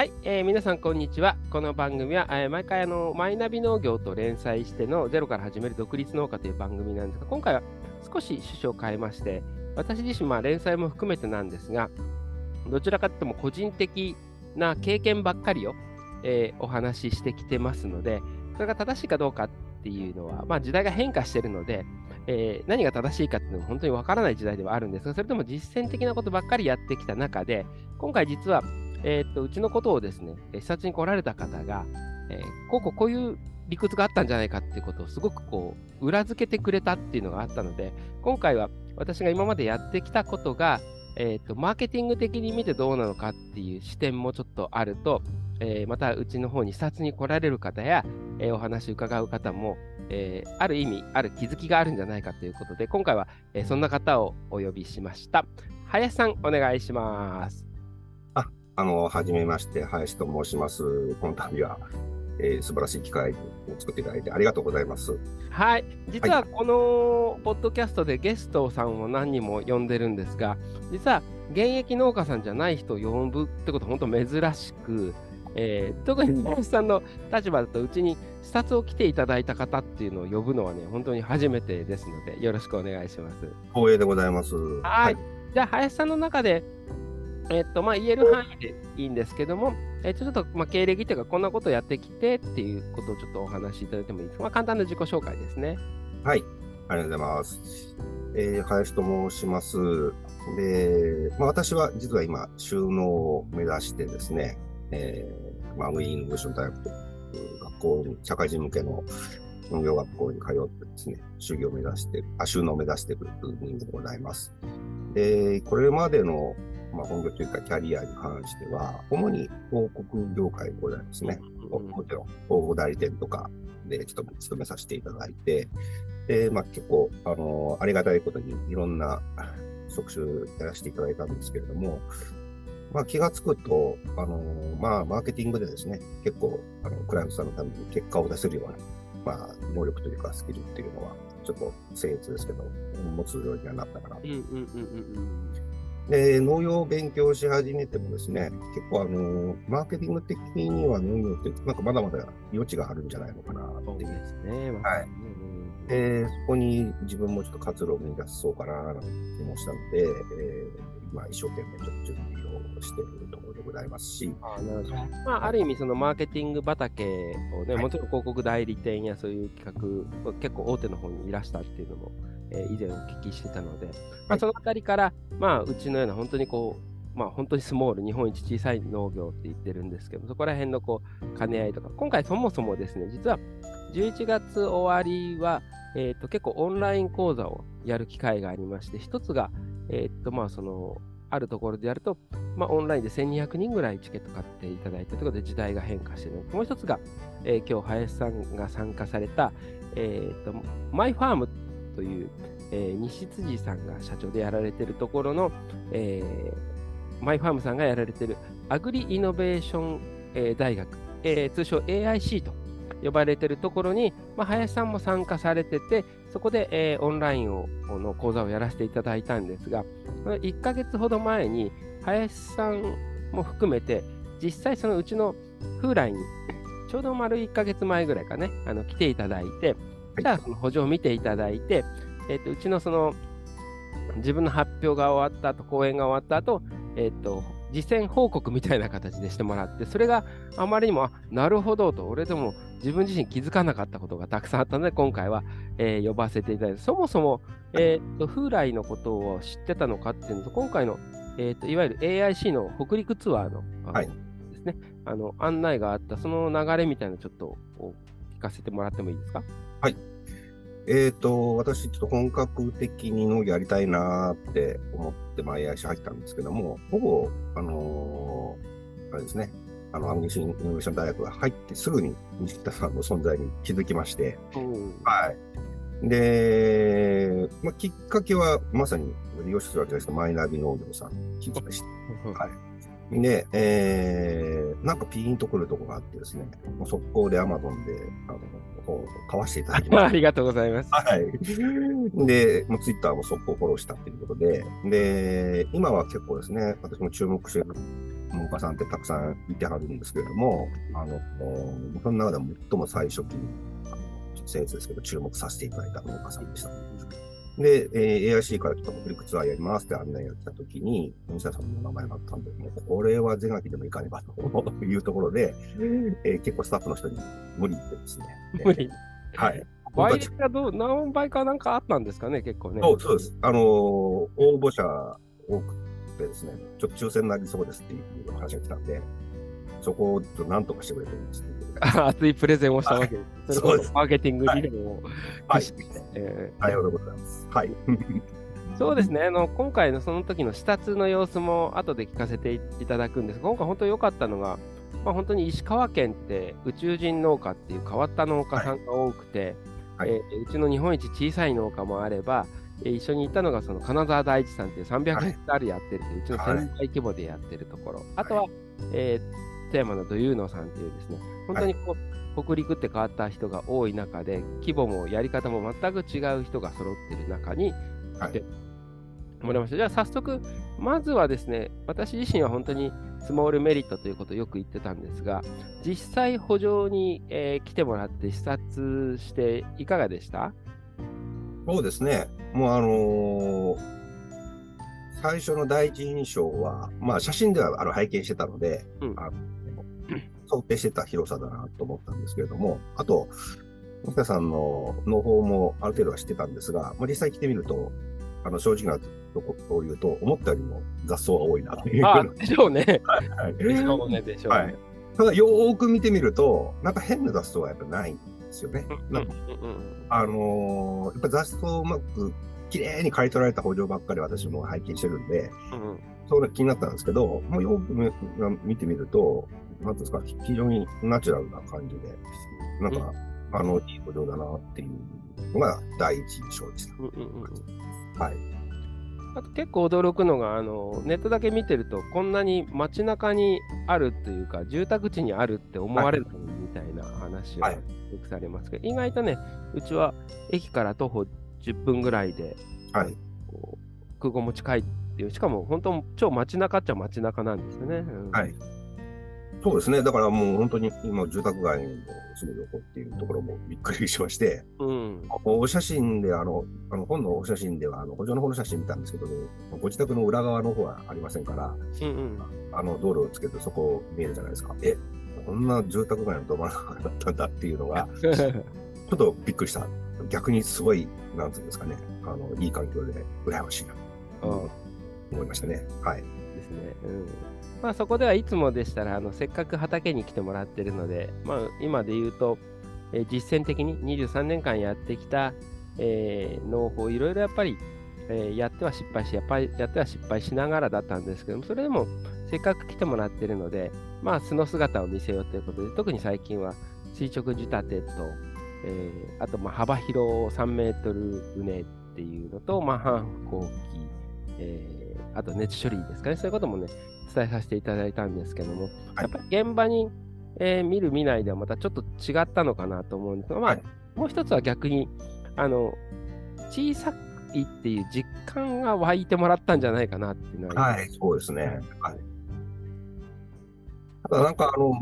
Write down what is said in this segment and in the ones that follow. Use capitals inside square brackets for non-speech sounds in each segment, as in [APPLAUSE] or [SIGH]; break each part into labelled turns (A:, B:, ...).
A: はい、えー皆さんこんにちは。この番組は、えー毎回あのマイナビ農業と連載してのゼロから始める独立農家という番組なんですが、今回は少し趣旨を変えまして、私自身、まあ、連載も含めてなんですが、どちらかというとも個人的な経験ばっかりを、えーお話ししてきてますので、それが正しいかどうかっていうのは、まあ、時代が変化してるので、えー何が正しいかっていうのも本当にわからない時代ではあるんですが、それとも実践的なことばっかりやってきた中で、今回実は、えーっとうちのことをですね、視察に来られた方が、えーこうこうこういう理屈があったんじゃないかっていうことをすごくこう裏付けてくれたっていうのがあったので、今回は私が今までやってきたことが、えーっとマーケティング的に見てどうなのかっていう視点もちょっとあると、えーまたうちの方に視察に来られる方や、えーお話伺う方も、えーある意味、ある気づきがあるんじゃないかということで、今回は、えーそんな方をお呼びしました。林さん、お願いします。
B: あの、はじめまして、林と申します。この度は、えー素晴らしい機会を作っていただいてありがとうございます。
A: はい、実はこのポッドキャストでゲストさんを何人も呼んでるんですが、実は現役農家さんじゃない人を呼ぶってことは本当珍しく、えー特に林さんの立場だとうちに視察を来ていただいた方っていうのを呼ぶのはね、本当に初めてですので、よろしくお願いします。
B: 光栄でございます。
A: はい。じゃあ、林さんの中で、えっと、まあ、言える範囲でいいんですけども、えっと、ちょっと、まあ、経歴というか、こんなことをやってきてっていうことをちょっとお話しいただいてもいいですか？まあ、簡単な自己紹介ですね。
B: はい。ありがとうございます。えー林と申します。で、まあ、私は実は今、収納を目指してですね、えー、まあ、ウィーンイノベーション大学という学校に、社会人向けの農業学校に通ってですね、修行を目指して、あ、収納を目指している人でございます。で、これまでの、まあ、本業というかキャリアに関しては、主に広告業界でございますね。
A: うん
B: もちろん、広報代理店とかでちょっと勤めさせていただいて、で、まあ結構、あの、ありがたいことにいろんな職種やらせていただいたんですけれども、まあ気がつくと、あの、まあマーケティングでですね、結構、あの、クライアントさんのために結果を出せるような、まあ能力というかスキルっていうのは、ちょっと僭越ですけど、持つようにはなったかなと。
A: うんうんうんうん
B: で、農業を勉強し始めてもですね、結構あの、マーケティング的には農業って、なんかまだまだ余地があるんじゃないのかな
A: うん。そう
B: っていう。
A: ですね。ま
B: はい
A: うん
B: で、そこに自分もちょっと活路を見出そうかな、なんて気もしたので、えー今一生懸命ちょっと準備をしているところでございますし、
A: あなるほどまあ、ある意味、そのマーケティング畑をね、
B: はい
A: もちろん広告代理店やそういう企画、結構大手の方にいらしたっていうのも、えー以前お聞きしてたので、まあ、
B: はい
A: そのあたりから、まあ、うちのような本当にこう、まあ、本当にスモール、日本一小さい農業って言ってるんですけど、そこら辺のこう兼ね合いとか、今回そもそもですね、実は11月終わりは、えー、と結構オンライン講座をやる機会がありまして、一つが、えー、とまあそのあるところでやると、まあ、オンラインで1200人ぐらいチケット買っていただいてということで時代が変化している。もう一つが、えー今日林さんが参加された、えー、とマイファームという、えー西辻さんが社長でやられているところの、えーマイファームさんがやられているアグリイノベーション、えー大学、えー通称 AIC と呼ばれているところに、まあ、林さんも参加されてて、そこで、えーオンラインをの講座をやらせていただいたんですが、1ヶ月ほど前に、林さんも含めて、実際そのうちの風来に、ちょうど丸1ヶ月前ぐらいかね、あの来ていただいて、じゃあその補助を見ていただいて、えっとうちのその自分の発表が終わった後、講演が終わった後、えっと実践報告みたいな形でしてもらって、それがあまりにも、あなるほどと、俺でも自分自身気づかなかったことがたくさんあったので、今回は、えー呼ばせていただいて、そもそも、えー、と風来のことを知ってたのかっていうのと、今回の、えー、といわゆる AIC の北陸ツアーのあの
B: はい。
A: ですね、あの案内があった、その流れみたいなのちょっとお聞かせてもらってもいいですか？
B: えっ、と、私、ちょっと本格的に農業やりたいなーって思って、まあ、AIC 入ったんですけども、ほぼ、あのーあれですね、あの、アンギシンイノベーション大学が入ってすぐに西北さんの存在に気づきまして、はい。で、まあ、きっかけは、まさに、利用するわけですけど、マイナビ農業さん聞きまして、はい。で、えー、なんかピーンとくるとこがあってですね、もう速攻で Amazon で、あの、本を買わせていただきました [LAUGHS]
A: あ。りがとうございます。
B: はい。で、もうツイッターも速攻フォローしたっていうことで、で、今は結構ですね、私も注目している農家さんってたくさんいてはるんですけれども、あの、その中で最も最初期に、先生ですけど、注目させていただいた農家さんでした。で、えー、AIC からちょっと北陸ツアーやりますって案内やったときに、西田さんの名前があったんで、もうこれは是が非でもいかねばというところで、えー、結構スタッフの人に無理ってですね。
A: 無理
B: はい。
A: 倍かどう、何倍かなんかあったんですかね、結構ね。
B: そうそうです。あのー、応募者多くてですね、ちょっと抽選になりそうですっていう話が来たんで、そこをと何とかしてくれ [LAUGHS]
A: 熱いプレゼンをしたわけ。です。そうです。マーケティング理論を
B: 駆使して。ありがとうござい。ます。はい。
A: そうですね。あの、今回のその時の視察の様子も後で聞かせていただくんです。が、今回本当に良かったのが、まあ、本当に石川県って宇宙人農家っていう変わった農家さんが多くて、はい、えー、うちの日本一小さい農家もあれば、えー、一緒に行ったのがその金沢大地さんっていう300ヘクタールやってるという、うちの1000倍規模でやってるところ、はい、あとは、えー、富山の土遊農さんっていうですね、本当にこう、はい、北陸って変わった人が多い中で、規模もやり方も全く違う人が揃ってる中に、はい、思いました。じゃあ早速、まずはですね、私自身は本当にスモールメリットということをよく言ってたんですが、実際補助に、えー、来てもらって視察していかがでした？
B: そうですね。もうあのー最初の第一印象は、まあ写真ではあの拝見してたので、うん、あの想定してた広さだなと思ったんですけれども、あと、木田さんの農法もある程度は知ってたんですが、まあ、実際来てみると、あの正直なところを言うと、思ったよりも雑草が多いなという。
A: あでしょうね。[LAUGHS] はい、でしょうね、でしょうね。はい、
B: ただ、よーく見てみると、なんか変な雑草はやっぱないんですよね。なんかあのー、やっぱ雑草をうまく綺麗に刈り取られた補助ばっかり私も拝見してるんで、うん、それ気になったんですけど、もうよく見てみると、なんですか、非常にナチュラルな感じで、なんか、うん、あの、いい補助だなっていうのが第一印象でした。うんうんうんはい。
A: あと結構驚くのがあのネットだけ見てるとこんなに街中にあるというか住宅地にあるって思われるみたいな話はよくされますけど、はい、意外とねうちは駅から徒歩10分ぐらいで、はい、空港も近いっていうしかも本当超街中っちゃ街中なんですよね。
B: うん、はいそうですね。だからもう本当に今住宅街のすぐ横っていうところもびっくりしまして、うん、お写真で、あの、あの本のお写真では、あの補助の方の写真見たんですけど、ご自宅の裏側の方はありませんから、うんうん、あの道路をつけてそこ見えるじゃないですか。え、こんな住宅街のど真ん中だったんだっていうのが、[LAUGHS] ちょっとびっくりした。逆にすごい、なんていうんですかね、あのいい環境で羨ましいなと思いましたね。はい。
A: ですね。うんまあ、そこではいつもでしたらあのせっかく畑に来てもらってるので、まあ、今で言うと、えー、実践的に23年間やってきた、えー、農法いろいろやっぱり、えー、やっては失敗しやっぱりやっては失敗しながらだったんですけどもそれでもせっかく来てもらってるので、まあ、素の姿を見せようということで特に最近は垂直仕立てと、えー、あとまあ幅広3メートル畝っていうのと、まあ、半後期、えー、あと熱処理ですかね。そういうこともね伝えさせていただいたんですけども、はい、やっぱり現場に、えー、見る見ないではまたちょっと違ったのかなと思うんですが、まあ、はい、もう一つは逆に、あの、小さいっていう実感が湧いてもらったんじゃないかなっていうの
B: は。はい、そうですね。はい。ただなんかあの、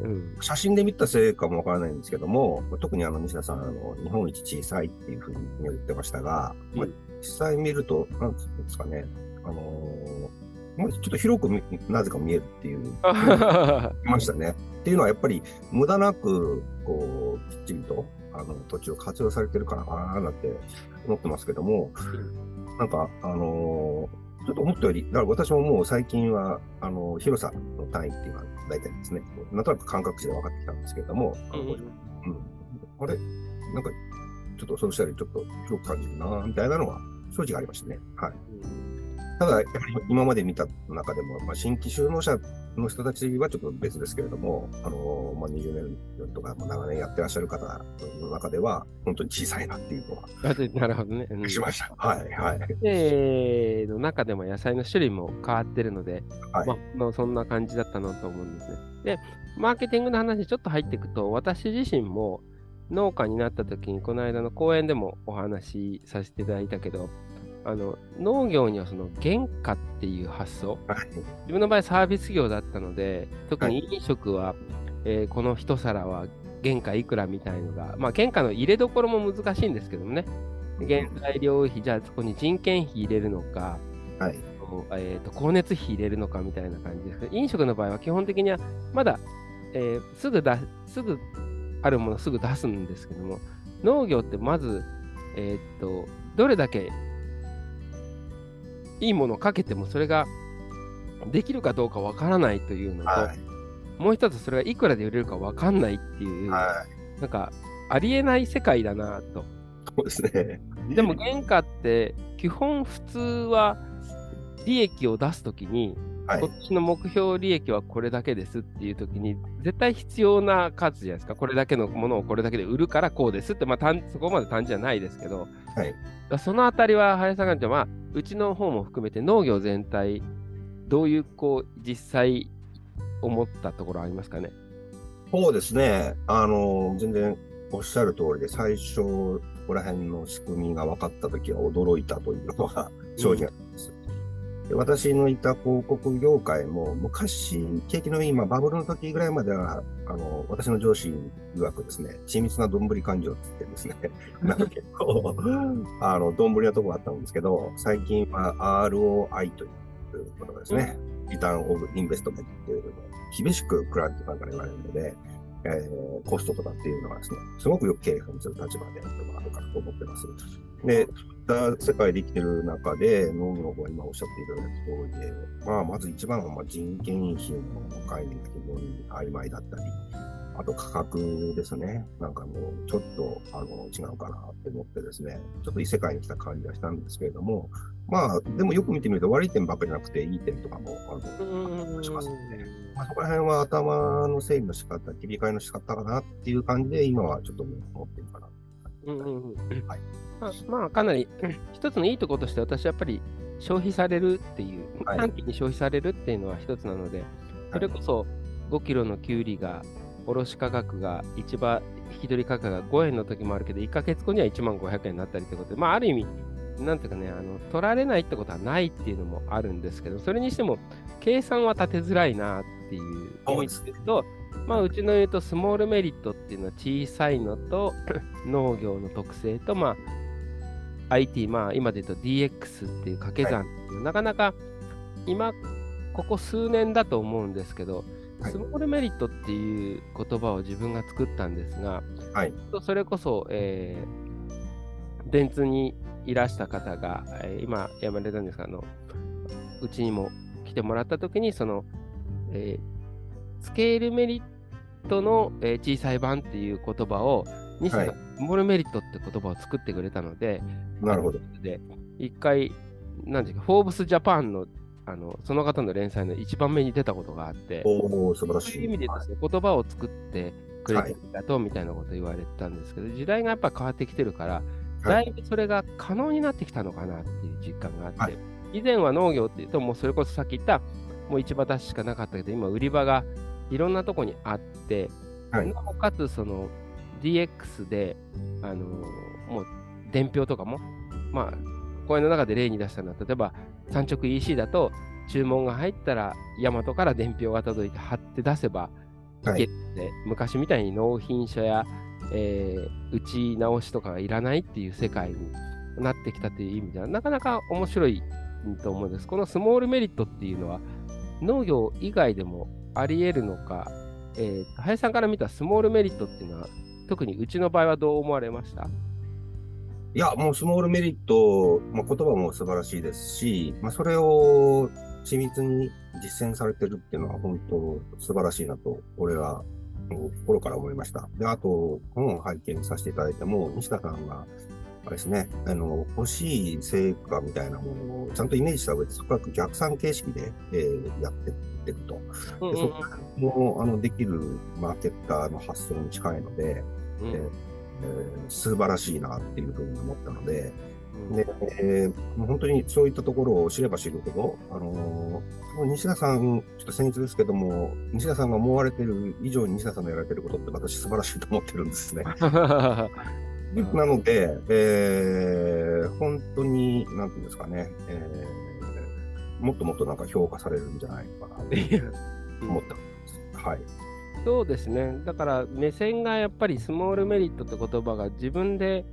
B: うん、写真で見たせいかもわからないんですけども、特にあの西田さん、あの日本一小さいっていうふうに言ってましたが、うん、まあ、実際見ると、なんていうんですかね、あのーもうちょっと広くなぜか見えるっていう、ましたね。っていうのはやっぱり無駄なく、こう、きっちりと、あの、土地を活用されてるかななんて思ってますけども、なんか、あのー、ちょっと思ったより、だから私ももう最近は、あの、広さの単位っていうのは大体ですね、なんとなく感覚値で分かってきたんですけれども、うん、うん、あれ？なんか、ちょっとそうしたらちょっと広く感じるな、みたいなのは正直ありましたね。はい。ただ、やはり今まで見た中でも、まあ、新規就農者の人たちはちょっと別ですけれども、あのまあ、20年とか長年やってらっしゃる方の中では、本当に小さいなっていうのは。
A: なるほどね。
B: うん、しました。はい、はい。
A: えー、の中でも野菜の種類も変わってるので、はい、まあ、そんな感じだったなと思うんですね。で、マーケティングの話にちょっと入っていくと、私自身も農家になった時に、この間の講演でもお話しさせていただいたけど、あの農業にはその原価っていう発想、
B: はい。
A: 自分の場合サービス業だったので、特に飲食は、えーこの一皿は原価いくらみたいのが、まあ原価の入れどころも難しいんですけどもね、原材料費、じゃあそこに人件費入れるのか、
B: はい。
A: えーと光熱費入れるのかみたいな感じですけど、飲食の場合は基本的にはまだ、えーすぐだすぐあるものすぐ出すんですけども、農業ってまず、えーっと、どれだけいいものをかけてもそれができるかどうかわからないというのと、
B: はい。
A: もう一つそれがいくらで売れるかわかんないっていう、
B: はい。
A: なんかありえない世界だなと。
B: そうですね。
A: でも原価って基本普通は利益を出すときに、
B: はい
A: 今。年の目標利益はこれだけですっていうときに、絶対必要な数じゃないですか。これだけのものをこれだけで売るからこうですって、まあ、単そこまで単純じゃないですけど、
B: はい
A: そのあたりは、林さんがまあ、うちの方も含めて農業全体、どういうこう実際思ったところありますかね？
B: そうですね。あの、全然おっしゃる通りで、最初、ここら辺の仕組みが分かったときは驚いたというのは正直なんで私のいた広告業界も昔、景気のいい、まあ、バブルの時ぐらいまでは、あの、私の上司曰くですね、緻密などんぶり勘定って言ってですね、[LAUGHS] なんか結構、あの、どんぶりなとこがあったんですけど、最近は ROI ということがですね、リターンオブインベストメントっていうのを厳しくクライアントさんから言われるので、えーコストとかっていうのはですね、すごくよく経営する立場であるとかと思ってます。で、った世界で生きてる中で、農業が今おっしゃっていただいた通りで、まあ、まず一番はまあ人件費の概念が非常に曖昧だったり、あと価格ですね。なんかもうちょっとあの違うかなって思ってですね、ちょっと異世界に来た感じがしたんですけれども、まあ、でもよく見てみると悪い点ばっかりじゃなくていい点とかもあのしますので、まあ、そこら辺は頭の整理の仕方、切り替えの仕方かなっていう感じで、今はちょっと思ってるかな。はい
A: まあ、まあ、かなりうん一つのいいところとして、私はやっぱり消費されるっていう、
B: はい。
A: 短期に消費されるっていうのは一つなので、それこそ5キロのきゅうりが、卸価格が、市場引き取り価格が5円の時もあるけど、1ヶ月後には1万500円になったりということで、まあ、ある意味、なんていうかね、あの取られないってことはないっていうのもあるんですけど、それにしても、計算は立てづらいなっていう意味ですと、まあ、うちの言うと、スモールメリットっていうのは小さいのと、[CLEARS THROAT] 農業の特性と、まあ、IT、まあ、今で言うと DX っていう掛け算っていう、なかなか今、ここ数年だと思うんですけど、
B: はい。
A: スモールメリットっていう言葉を自分が作ったんですが、
B: はい。
A: それこそ、えー電通にいらした方が、えー今、辞められたんですが、あのうちにも来てもらったときに、その、えースケールメリットの、えー小さい版っていう言葉を、西田さん、
B: はい。
A: スモールメリットって言葉を作ってくれたので、
B: なるほど。
A: で、一回、なんていうか、フォーブスジャパンの、あの、その方の連載の一番目に出たことがあって、
B: おお素晴らしい。
A: そういう意味でですね、言葉を作ってくれてありがとうみたいなこと言われてたんですけど、時代がやっぱ変わってきてるから、だいぶそれが可能になってきたのかなっていう実感があって、
B: はい
A: 以前は農業っていうと、もうそれこそさっき言った、もう市場出ししかなかったけど、今売り場がいろんなとこにあって、
B: はい
A: なおかつその DX で、あのーもう伝票とかも、まあ、講演の中で例に出したのは、例えば産直 EC だと、注文が入ったら、ヤマトから伝票が届いて貼って出せばい
B: はい
A: けって、昔みたいに納品書や、えー打ち直しとかがいらないっていう世界になってきたという意味では、なかなか面白いと思うんです。このスモールメリットっていうのは、農業以外でもあり得るのか、えー、林さんから見たスモールメリットっていうのは、特にうちの場合はどう思われました？
B: いや、もうスモールメリット、まあ、言葉も素晴らしいですし、まあ、それを緻密に実践されてるっていうのは本当素晴らしいなと、俺は心から思いました。で、あと、本を拝見させていただいても、西田さんが、あれですね、あの、欲しい成果みたいなものをちゃんとイメージした上で、そこから逆算形式で、えーやってってると。でそこもあのできるマーケッターの発想に近いので、
A: うん
B: えーえー素晴らしいなっていうふうに思ったので、
A: うん
B: で、えーもう本当にそういったところを知れば知るほど、あのー西田さん、ちょっと僭越ですけども、西田さんが思われてる以上に西田さんのやられてることって私素晴らしいと思ってるんですね。[LAUGHS] なので、えー、本当に、なんていうんですかね、えー、もっともっとなんか評価されるんじゃないかなと思ってます。はい。
A: そうですね。だから目線がやっぱりスモールメリットって言葉が自分で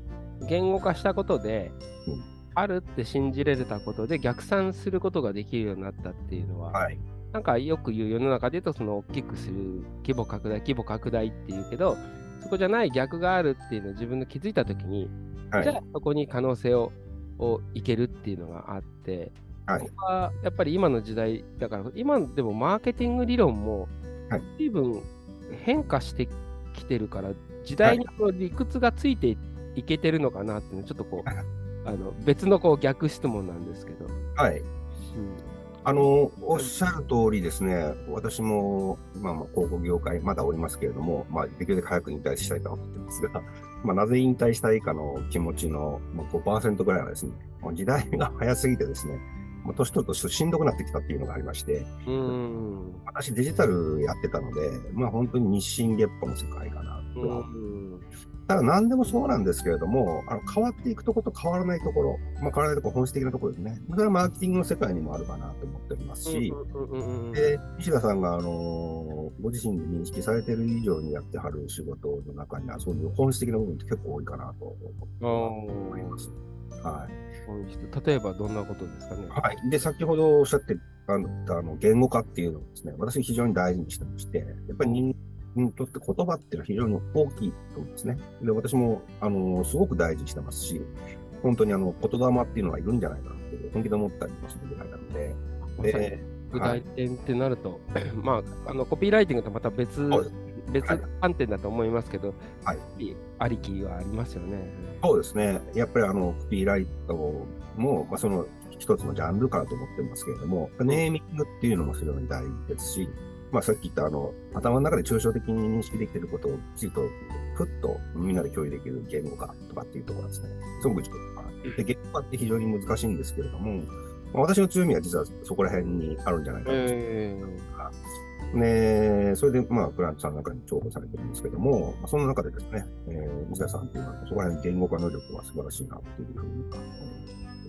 A: 言語化したことで、
B: うん、
A: あるって信じれたことで逆算することができるようになったっていうのは、
B: はい、
A: なんかよく言う世の中で言うとその大きくする規模拡大規模拡大っていうけどそこじゃない逆があるっていうのを自分で気づいたときに、はい、じゃあそこに可能性ををいけるっていうのがあって、
B: はい、こ
A: こはやっぱり今の時代だから今でもマーケティング理論も随分変化してきてるから時代にこの理屈がついていけてるのかなっていうのちょっとこう、[LAUGHS] あの別のこう逆質問なんですけど。
B: はい、うん。あの、おっしゃる通りですね、私も、まあ、まあ広告業界、まだおりますけれども、まあ、できるだけ早く引退したいと思ってますが、[LAUGHS] まあ、なぜ引退したいかの気持ちの5%ぐらいはですね、もう時代が早すぎてですね、もう年取るとしんどくなってきたっていうのがありまして、
A: うん。
B: 私デジタルやってたので、まあ本当に日進月歩の世界かなとただ何でもそうなんですけれども、あの変わっていくところと変わらないところ、まあ、変わらないところ、本質的なところですね。それはマーケティングの世界にもあるかなと思っておりますし、で西田さんが、あのご自身で認識されている以上にやってはる仕事の中には、そういう本質的な部分って結構多いかなと思います。はい、
A: 例えばどんなことですかね？
B: はい。で、先ほどおっしゃってあのあの言語化っていうのをですね、私非常に大事にしてまして、やっぱり人にとって言葉っていうのは非常に大きいと思うんですね。で、私も、あの、すごく大事にしてますし、本当にあの、言霊っていうのはいるんじゃないかなって本気で思ったりもするぐらいなので。
A: で、具体点ってなると、はい、まあ、あの、コピーライティングとまた別、別観点だと思いますけど、
B: はい、
A: ありきはありますよね。
B: そうですね。やっぱりあの、コピーライトも、まあ、その一つのジャンルかなと思ってますけれども、ネーミングっていうのも非常に大事ですし、まあ、さっき言ったあの頭の中で抽象的に認識できていることをきちんとふっとみんなで共有できる言語化とかっていうところですね。すごく重要かな。で、言語化って非常に難しいんですけれども、まあ、私の強みは実はそこら辺にあるんじゃないかなと思いますね、それで、まあ、クラントさんなんかに重宝されてるんですけども、まあ、その中でですね、えー、西田さんっていうのは、そこら辺言語化能力は素晴らしいなっていうふうに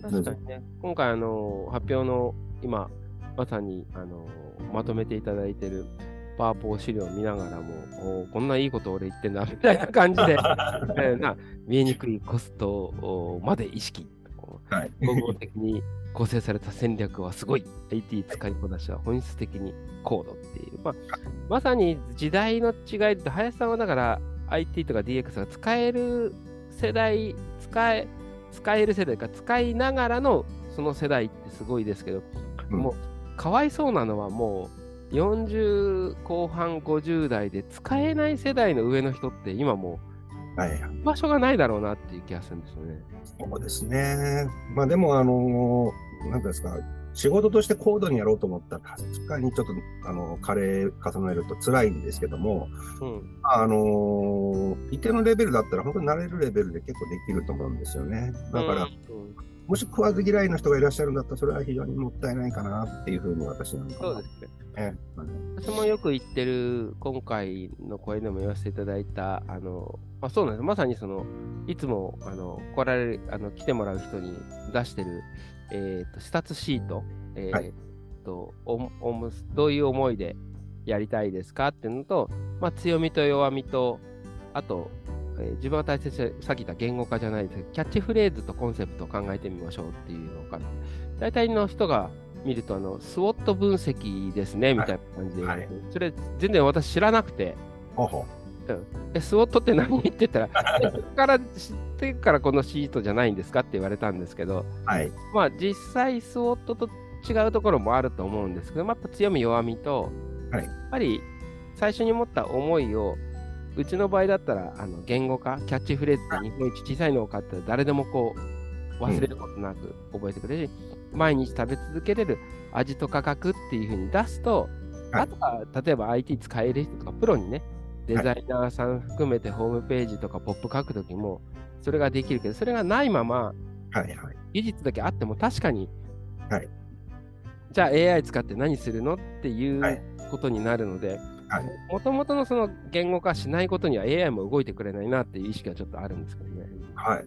A: 確かにね、今回あの発表の今、まさにあのまとめていただいてるパワポ資料を見ながらも、こんないいこと俺言ってんだみたいな感じで、[LAUGHS] えな見えにくいコストまで意識、
B: はい、
A: 総合的に構成された戦略はすごい、IT 使いこなしは本質的に高度っていう、まあ、まさに時代の違いって、林さんはだから IT とか DX が使える世代、使え使える世代か、使いながらのその世代ってすごいですけど、うん、もうかわいそうなのはもう40後半50代で使えない世代の上の人って今もう、はい、場所がないだろうなっていう気がするんですよね。
B: そうですね。まあでも、あのー、なんですか、仕事として高度にやろうと思ったら、確かにちょっと、あの、カレー重ねると辛いんですけども、
A: うん、
B: あのー、一定のレベルだったら、本当に慣れるレベルで結構できると思うんですよね。だから、うんもし食わず嫌いの人がいらっしゃるんだったら、それは非常にもったいないかなっていうふうに私なんか
A: そうですね。え私もよく言ってる、今回の声でも言わせていただいた、あの、まあ、そうなんです。まさにその、いつも、あの、来られる、あの、来てもらう人に出してる、えっ、ー、と、視察シート、えっ、ー、はい、とおお、どういう思いでやりたいですかっていうのと、まあ、強みと弱みと、あと、えー、自分は大切にさっき言った言語化じゃないですけど、キャッチフレーズとコンセプトを考えてみましょうっていうのかな。大体の人が見ると、あの、スウォット分析ですね、みたいな感じで、はい。はい、それ全然私知らなくて、
B: ほほ
A: う。ん、えスウォットって何？って言ったら、[LAUGHS] から知ってからこのシートじゃないんですか？って言われたんですけど、
B: はい、
A: まあ実際スウォットと違うところもあると思うんですけど、まあ、強み弱みと、
B: はい、
A: やっぱり最初に持った思いをうちの場合だったら、あの言語化、キャッチフレーズで日本一小さいのを買ったら誰でもこう忘れることなく覚えてくれるし、うん、毎日食べ続けれる味と価格っていうふうに出すと、はい、あとは例えば IT 使える人とかプロにね、デザイナーさん含めてホームページとかポップ書くときもそれができるけど、それがないまま、
B: はいはい、
A: 技術だけあっても確かに、
B: はい、
A: じゃあ AI 使って何するのっていうことになるので、もともとのその言語化しないことには AI も動いてくれないなっていう意識がちょっとあるんですけどね。
B: はい。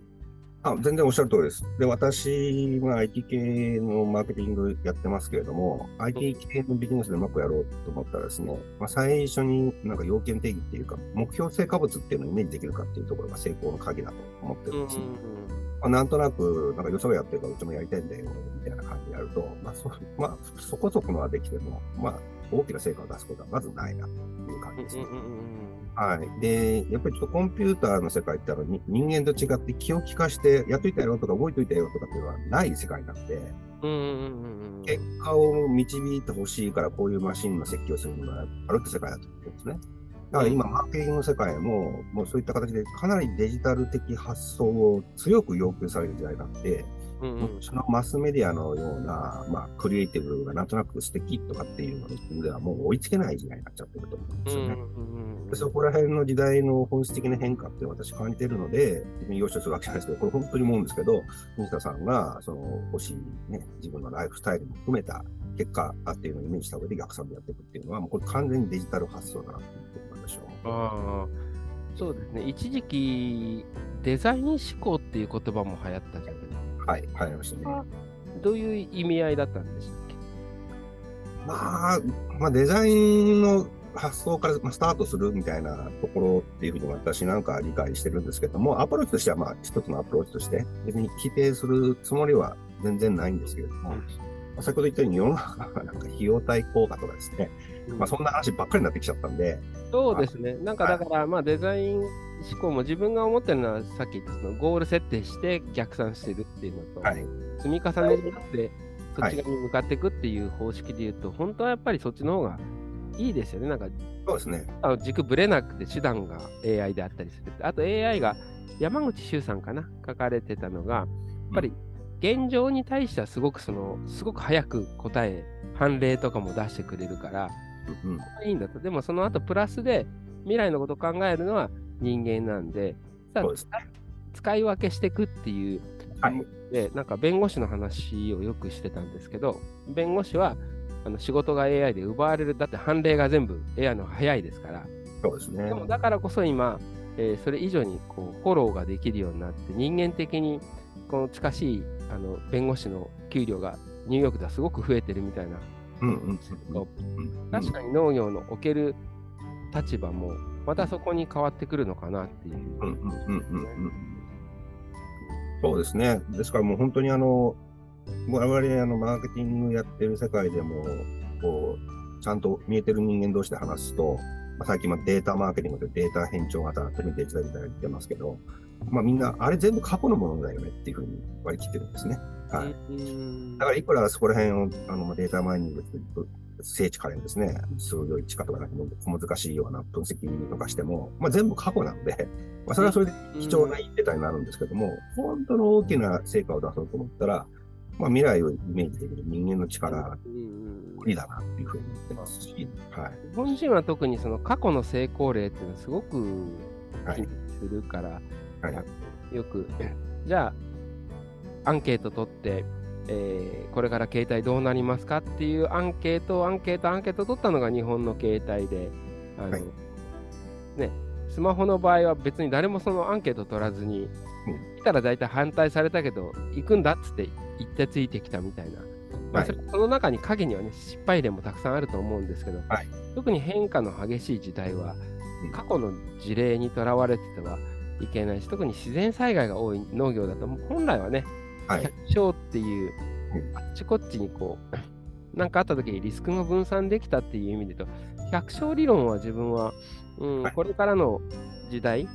B: あ全然おっしゃる通りです。で、私は IT 系のマーケティングやってますけれども、IT 系のビジネスでうまくやろうと思ったらですね、まあ、最初になんか要件定義っていうか、目標成果物っていうのをイメージできるかっていうところが成功の鍵だと思ってるんですね。まあ、なんとなく、なんかよそがやってるからうちもやりたいんだよ、みたいな感じでやると、まあそ、まあ、そこそこのはできても、まあ、大きな成果を出すことはまずないな、という感じですね。はい。で、やっぱりちょっとコンピューターの世界ってあのに人間と違って気を利かしてやっといたよとか動いといたよとかっていうのはない世界なので、結果を導いてほしいからこういうマシンの設計をするのがあるって世界だと思うんですね。だから今、マーケティングの世界も、もうそういった形でかなりデジタル的発想を強く要求される時代があって、うんうん、そのマスメディアのような、まあ、クリエイティブがなんとなく素敵とかっていうのではもう追いつけない時代になっちゃってると思うんですよね。でそこら辺の時代の本質的な変化って私感じてるので、自分に要所するわけじゃないですけど、これ本当に思うんですけど、西田さんがその欲しい、ね、自分のライフスタイルも含めた結果っていうのをイメージした上で逆算でやっていくっていうのは、もうこれ完全にデジタル発想だなっていう
A: そうですね。一時期、デザイン思考っていう言葉も流行ったじゃないですか。
B: はい、入りましたね。
A: どういう意味合いだったんでしたっけ？
B: まあ、まあ、デザインの発想からスタートするみたいなところっていうふうに私なんか理解してるんですけども、アプローチとしてはまあ一つのアプローチとして、別に規定するつもりは全然ないんですけれども、うん、先ほど言ったように世の中がなんか費用対効果とかですね、うん、まあそんな話ばっかりになってきちゃったんで。
A: そうですね。なんかだから、まあデザイン思考も自分が思ってるのはさっき言ったそのゴール設定して逆算してるっていうのと、はい、積み重ねによってそっち側に向かっていくっていう方式で言うと、はい、本当はやっぱりそっちの方がいいですよね。なんか
B: そうですね。
A: あの軸ぶれなくて手段が AI であったりする。あと AI が山口周さんかな書かれてたのが、やっぱり現状に対してはすごくその、すごく早く答え、判例とかも出してくれるから、うん、いいんだと。でもその後プラスで未来のことを考えるのは人間なんで、さね、使い分けしていくっていう、はい、でなんか弁護士の話をよくしてたんですけど、弁護士はあの仕事が AI で奪われる、だって判例が全部 AI の早いですから、
B: そうですね、
A: でもだからこそ今、えー、それ以上にこうフォローができるようになって、人間的にこの近しいあの弁護士の給料がニューヨークではすごく増えてるみたいな。確かに農業のおける立場もまたそこに変わってくるのかなっていう。
B: そうですね。ですからもう本当にあの、我々あのマーケティングやってる世界でも、こう、ちゃんと見えてる人間同士で話すと、まあ、最近まデータマーケティングでデータ変調型、特にデジタルみたいな言ってますけど、まあみんな、あれ全部過去のものだよねっていうふうに割り切ってるんですね。はい。だからいくらそこら辺をあのデータマイニング聖地からですね、数量値化とか小難しいような分析とかしても、まあ、全部過去なので、まあ、それはそれで貴重なデータになるんですけども、本当の大きな成果を出そうと思ったら、まあ、未来をイメージできる人間の力、無理だなっていうふうに言ってますし、はい、
A: 日本人は特にその過去の成功例っていうのはすごく気にするから、はいはい、よく、じゃあ、アンケート取って、えー、これから携帯どうなりますかっていうアンケート、アンケート、アンケート取ったのが日本の携帯で、あの、はい、ね、スマホの場合は別に誰もそのアンケート取らずに、来たら大体反対されたけど、行くんだっつって言ってついてきたみたいな。まあ、そその中に影にはね、失敗例もたくさんあると思うんですけど、はい、特に変化の激しい時代は、過去の事例にとらわれててはいけないし、特に自然災害が多い農業だと、本来はね、百姓っていう、あっちこっちにこう、[LAUGHS] なんかあった時にリスクが分散できたっていう意味でと、百姓理論は自分は、うん、はい、これからの時代、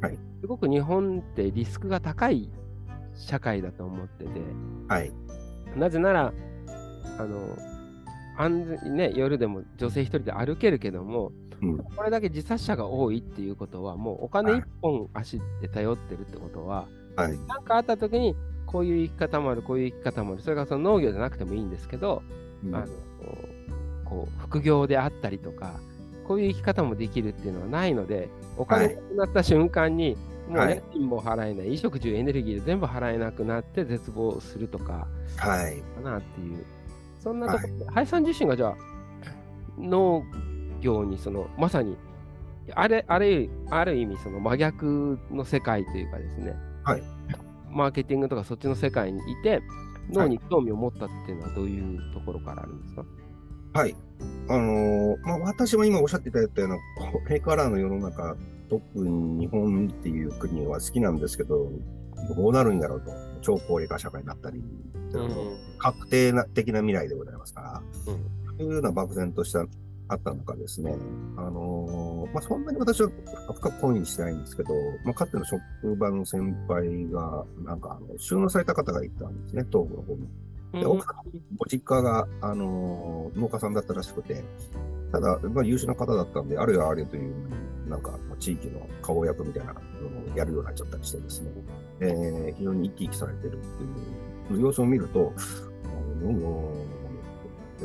A: はい、すごく日本ってリスクが高い社会だと思ってて、はい、なぜなら、あの、安全ね、夜でも女性一人で歩けるけども、うん、これだけ自殺者が多いっていうことは、もうお金一本足で頼ってるってことは、はい、かあった時にこういう生き方もある、こういう生き方もある。それがその農業じゃなくてもいいんですけど、うん、あのこう副業であったりとか、こういう生き方もできるっていうのはないので、お金がなくなった瞬間に、もう家賃も払えない、はい、衣食住エネルギーで全部払えなくなって絶望するとか、はい。かなっていう。そんなところで、はい、林さん自身がじゃあ、農業にその、まさに、あれ、あれ、ある意味その真逆の世界というかですね、
B: はい。
A: マーケティングとかそっちの世界にいて、脳に興味を持ったっていうのはどういうところからあるんですか、
B: はい。あのーまあ、私も今おっしゃっていただいたような、これからの世の中、特に日本っていう国は好きなんですけど、どうなるんだろうと。超高齢化社会になったり、確定な的な未来でございますから、
A: うん。
B: というような漠然としたあったのかですね、あのーまあ、そんなに私は深く懇意にしてないんですけど、まあ、かつての職場の先輩が、なんかあの収納された方がいたんですね、東部の方に。で奥さんご実家が、あのー農家さんだったらしくて、ただ、まあ、優秀な方だったんで、あるよあるよという、なんか、まあ地域の顔役みたいなのをやるようになっちゃったりしてですね、えー非常に生き生きされてるっていう様子を見ると、あ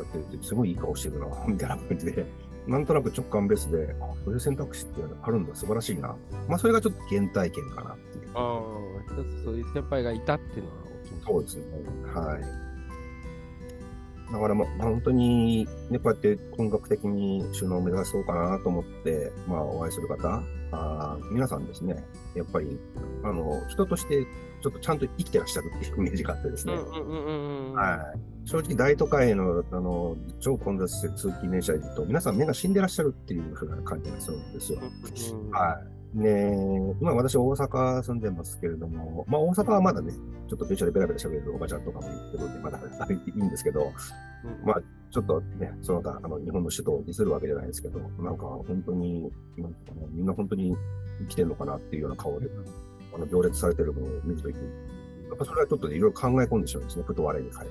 B: やってすごいいい顔してるな、みたいな感じで、[LAUGHS] なんとなく直感ベースで、あそういう選択肢ってあるんだ、素晴らしいな。まあ、それがちょっと原体験かなっていう。
A: ああ、一つそういう先輩がいたっていうのは大きい
B: そうですね。はい。だから、まあ、本当に、ね、こうやって本格的に収納を目指そうかなと思って、まあ、お会いする方、あー皆さんですね、やっぱり、あの、人として、ちょっとちゃんと生きてらっしゃるっていうイメージがあってですね。正直、大都会の、あの、超混雑してる通勤電車にいると、皆さん目が死んでらっしゃるっていうふうな感じがするんですよ。
A: うんうん
B: はい。ね今私大阪住んでますけれども、まあ大阪はまだね、ちょっと電車でベラベラ喋れるおばちゃんとかもいるので、まだいいんですけど、まあちょっとね、その他、あの、日本の首都をディスるわけじゃないですけど、なんか本当に、なんかねみんな本当に生きてるのかなっていうような顔で、あの、行列されてるのを見るときに、やっぱそれはちょっとねいろいろ考え込んでしまうんですね、ふと我に返る。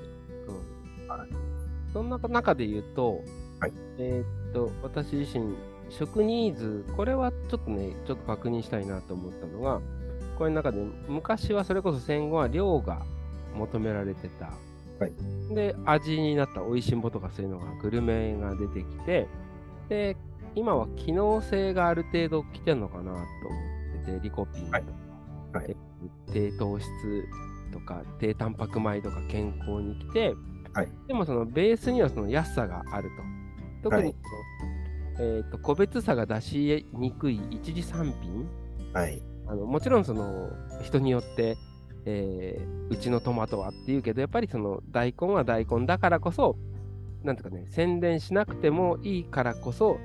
B: はい
A: そんな中で言うと、
B: はい
A: えーっと、私自身、食ニーズ、これはちょっとね、ちょっと確認したいなと思ったのが、これの中で、昔はそれこそ戦後は量が求められてた。
B: はい。
A: で、味になった美味しんぼとかそういうのが、グルメが出てきて、で、今は機能性がある程度来てるのかなと思ってて、リコピンとか、
B: はい。はい。
A: 低糖質とか低タンパク米とか健康に来て、
B: はい。
A: でもそのベースにはその安さがあると。特にえーと個別差が出しにくい一次産品。
B: はい。
A: あのもちろんその人によって、えーうちのトマトはっていうけどやっぱりその大根は大根だからこそなんていうかね宣伝しなくてもいいからこそ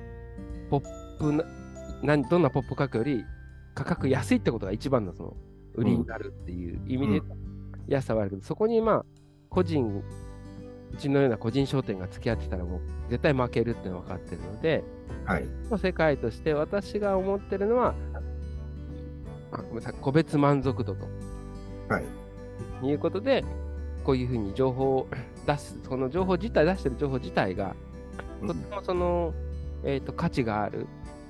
A: ポップななんどんなポップ価格より価格安いってことが一番のその売りになるっていう意味で、安さはあるけどそこにまあ個人うちのような個人商店が付き合ってたらもう絶対負けるって分かってるので、
B: はい。
A: の世界として私が思ってるのは、あごめんなさい、個別満足度と
B: はい。
A: いうことで、こういうふうに情報を出す、[COUGHS] その情報自体、出してる情報自体が、
B: うん
A: とってもその、えー、と価値がある。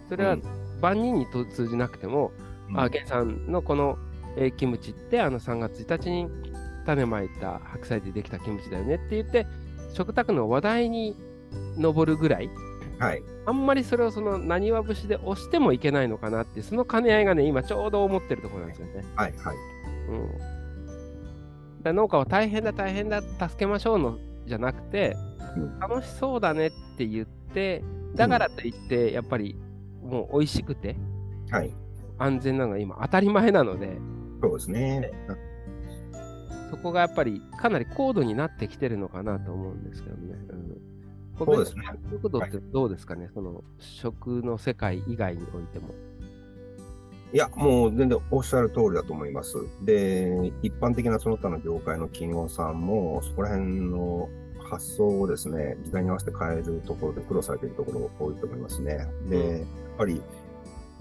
A: それは
B: うん
A: 万人にと通じなくても、あ、ゲンさんのこの、えーキムチって、あの3月1日に種まいた白菜でできたキムチだよねって言って、食卓の話題に上るぐらい、
B: はい。
A: あんまりそれをその何わ節で押してもいけないのかなって、その兼ね合いがね、今ちょうど思ってるところなんですよね。
B: はい。はい。
A: うん。農家は大変だ、大変だ、助けましょうのじゃなくて、
B: うん
A: 楽しそうだねって言って、だからといって、やっぱりもう美味しくて
B: はい。
A: 安全なのが今当たり前なので、
B: そうですね。
A: そこがやっぱりかなり高度になってきてるのかなと思うんですけどね。うん、
B: そうですね
A: 速度ってどうですかね、その食の世界以外においても。
B: いや、もう全然おっしゃる通りだと思います。で、一般的なその他の業界の企業さんも、そこら辺の発想をですね、時代に合わせて変えるところで苦労されているところ多いと思いますね。で、
A: うん
B: やっぱり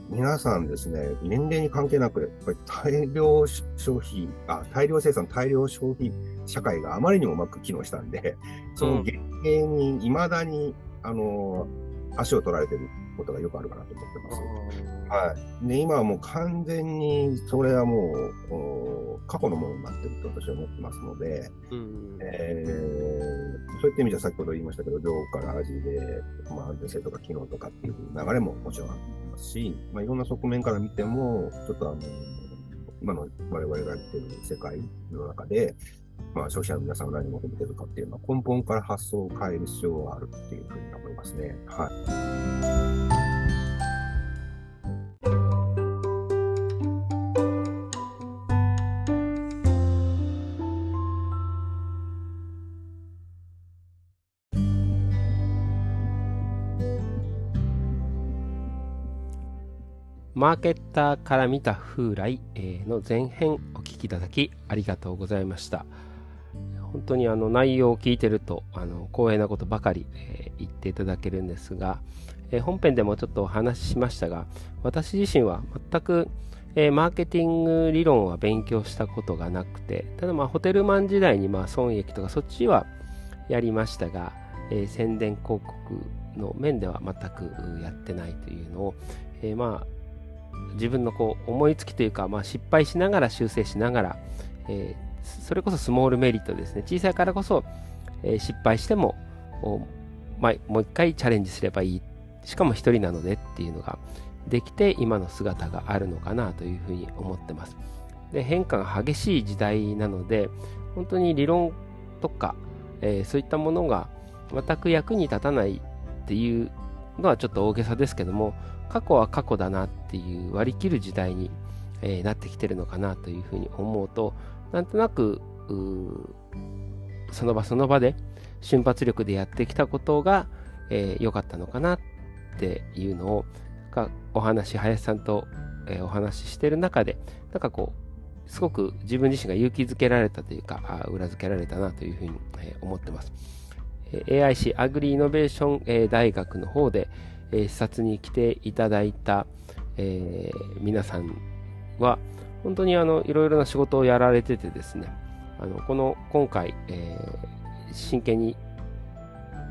B: 皆さんですね、年齢に関係なく、やっぱり大量消費、あ、大量生産、大量消費社会があまりにもうまく機能したんで、その原型に未だに、あの、足を取られてることがよくあるかなと思ってます。はい。で、今はもう完全に、それはもう、お過去のものになってると私は思ってますので、
A: うん
B: えーそういった意味じゃ先ほど言いましたけど、量から味で、まあ、安全性とか機能とかっていう流れももちろんありますし、まあ、いろんな側面から見ても、ちょっとあの、今の我々が生きてる世界の中で、まあ、消費者の皆さんが何を求めてるかっていうのは根本から発想を変える必要があるっていうふうに思いますね。はい。
A: マーケッターから見た風来の前編お聞きいただきありがとうございました。本当にあの内容を聞いてるとあの光栄なことばかり、え、言っていただけるんですが、え、本編でもちょっとお話ししましたが私自身は全く、え、マーケティング理論は勉強したことがなくてただまあホテルマン時代にまあ損益とかそっちはやりましたが、え宣伝広告の面では全くやってないというのを、えまあ自分のこう思いつきというか、まあ、失敗しながら修正しながら、えー、それこそスモールメリットですね。小さいからこそ、えー、失敗しても、まあ、もう一回チャレンジすればいい。しかも一人なのでっていうのができて今の姿があるのかなというふうに思ってます。で変化が激しい時代なので本当に理論とか、えー、そういったものが全く役に立たないっていうのはちょっと大げさですけども過去は過去だなってていう割り切る時代に、えー、なってきてるのかなというふうに思うとなんとなくその場その場で瞬発力でやってきたことが良、えー、かったのかなっていうのをお話林さんと、えー、お話ししてる中でなんかこうすごく自分自身が勇気づけられたというかあ裏付けられたなというふうに、えー、思ってます、AIC アグリイノベーション、大学の方で、視察に来ていただいた、え皆さんは、本当にあのいろいろな仕事をやられててですね、あのこの今回、えー、真剣に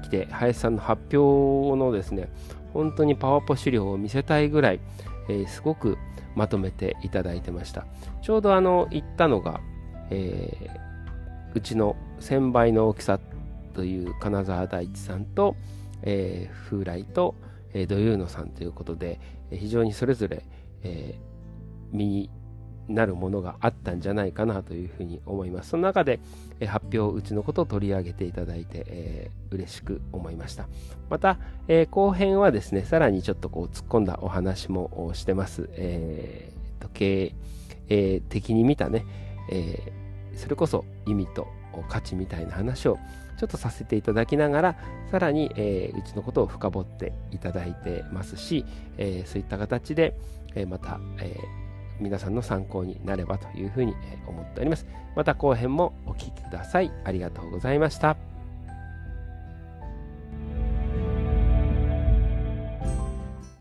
A: 来て、林さんの発表のですね、本当にパワポ資料を見せたいぐらい、えー、すごくまとめていただいてました。ちょうどあの行ったのが、えー、うちの1000倍の大きさという金沢大地さんと、えー、風来と、えー、土優野さんということでえ、非常にそれぞれ、えー、見になるものがあったんじゃないかなというふうに思います。その中で、え発表うちのことを取り上げていただいて、えー、嬉しく思いました。また、えー、後編はですね、さらにちょっとこう突っ込んだお話もしてます。えー、と経営的に見たね、えー、それこそ意味と価値みたいな話をちょっとさせていただきながら、さらに、えー、うちのことを深掘っていただいてますし、えー、そういった形で、えー、また、え皆さんの参考になればというふうに思っております。また後編もお聴きください。ありがとうございました。